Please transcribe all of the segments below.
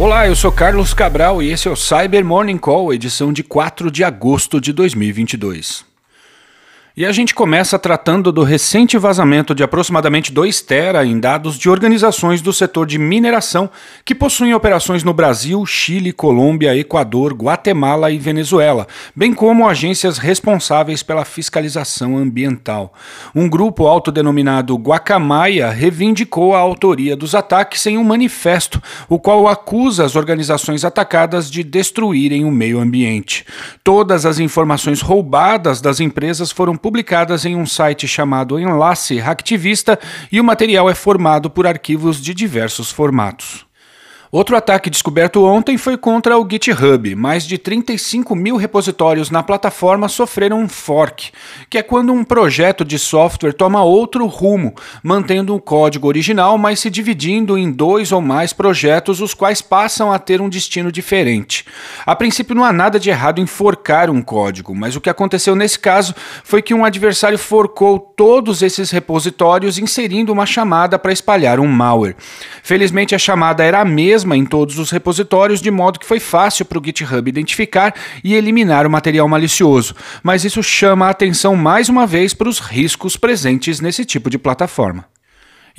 Olá, eu sou Carlos Cabral e esse é o Cyber Morning Call, edição de 4 de agosto de 2022. E a gente começa tratando do recente vazamento de aproximadamente 2 tera em dados de organizações do setor de mineração que possuem operações no Brasil, Chile, Colômbia, Equador, Guatemala e Venezuela, bem como agências responsáveis pela fiscalização ambiental. Um grupo autodenominado Guacamaia reivindicou a autoria dos ataques em um manifesto, o qual acusa as organizações atacadas de destruírem o meio ambiente. Todas as informações roubadas das empresas foram publicadas em um site chamado Enlace Hacktivista e o material é formado por arquivos de diversos formatos. Outro ataque descoberto ontem foi contra o GitHub. Mais de 35 mil repositórios na plataforma sofreram um fork, que é quando um projeto de software toma outro rumo, mantendo o código original, mas se dividindo em dois ou mais projetos, os quais passam a ter um destino diferente. A princípio, não há nada de errado em forcar um código, mas o que aconteceu nesse caso foi que um adversário forcou todos esses repositórios, inserindo uma chamada para espalhar um malware. Felizmente, a chamada era a mesma mesma em todos os repositórios, de modo que foi fácil para o GitHub identificar e eliminar o material malicioso. Mas isso chama a atenção mais uma vez para os riscos presentes nesse tipo de plataforma.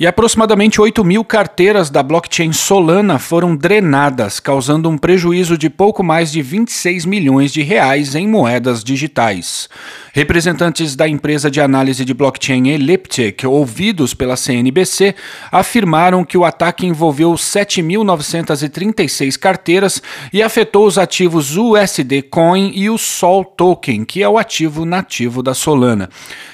E aproximadamente 8 mil carteiras da blockchain Solana foram drenadas, causando um prejuízo de pouco mais de 26 milhões de reais em moedas digitais. Representantes da empresa de análise de blockchain Elliptic, ouvidos pela CNBC, afirmaram que o ataque envolveu 7.936 carteiras e afetou os ativos USD Coin e o Sol Token, que é o ativo nativo da Solana.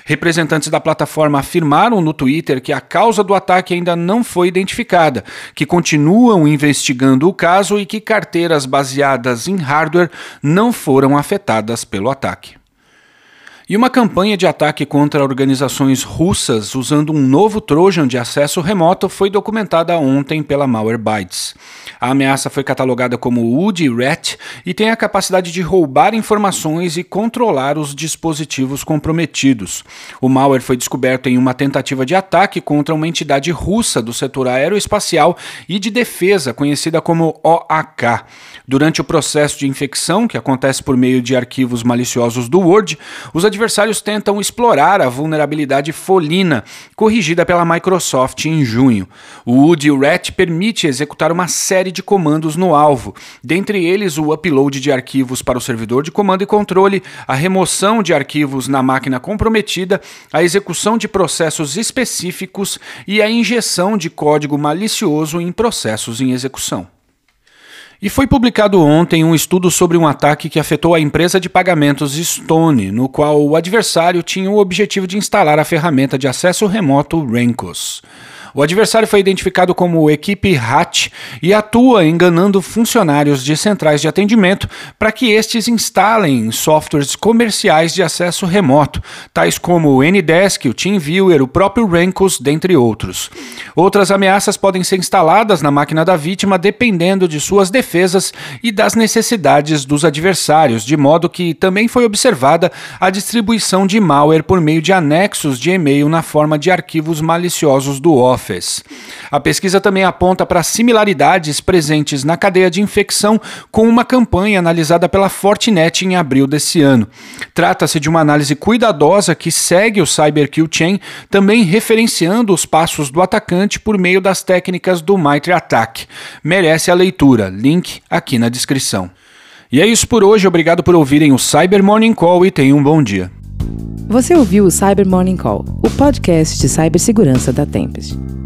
Representantes da plataforma afirmaram no Twitter que a causa do ataque ainda não foi identificada, que continuam investigando o caso e que carteiras baseadas em hardware não foram afetadas pelo ataque. E uma campanha de ataque contra organizações russas usando um novo Trojan de acesso remoto foi documentada ontem pela Malwarebytes. A ameaça foi catalogada como Woody Rat e tem a capacidade de roubar informações e controlar os dispositivos comprometidos. O malware foi descoberto em uma tentativa de ataque contra uma entidade russa do setor aeroespacial e de defesa, conhecida como OAK. Durante o processo de infecção, que acontece por meio de arquivos maliciosos do Word, os adversários tentam explorar a vulnerabilidade Folina, corrigida pela Microsoft em junho. O Woody Rat permite executar uma série de comandos no alvo, dentre eles o upload de arquivos para o servidor de comando e controle, a remoção de arquivos na máquina comprometida, a execução de processos específicos e a injeção de código malicioso em processos em execução. E foi publicado ontem um estudo sobre um ataque que afetou a empresa de pagamentos Stone, no qual o adversário tinha o objetivo de instalar a ferramenta de acesso remoto Rencos. O adversário foi identificado como equipe Hatch e atua enganando funcionários de centrais de atendimento para que estes instalem softwares comerciais de acesso remoto, tais como o Ndesk, o TeamViewer, o próprio Rankos, dentre outros. Outras ameaças podem ser instaladas na máquina da vítima dependendo de suas defesas e das necessidades dos adversários, de modo que também foi observada a distribuição de malware por meio de anexos de e-mail na forma de arquivos maliciosos do Office. A pesquisa também aponta para similaridades presentes na cadeia de infecção com uma campanha analisada pela Fortinet em abril desse ano. Trata-se de uma análise cuidadosa que segue o CyberKill Chain, também referenciando os passos do atacante por meio das técnicas do Mitre Attack. Merece a leitura, link aqui na descrição. E é isso por hoje, obrigado por ouvirem o Cyber Morning Call e tenham um bom dia. Você ouviu o Cyber Morning Call, o podcast de cibersegurança da Tempest.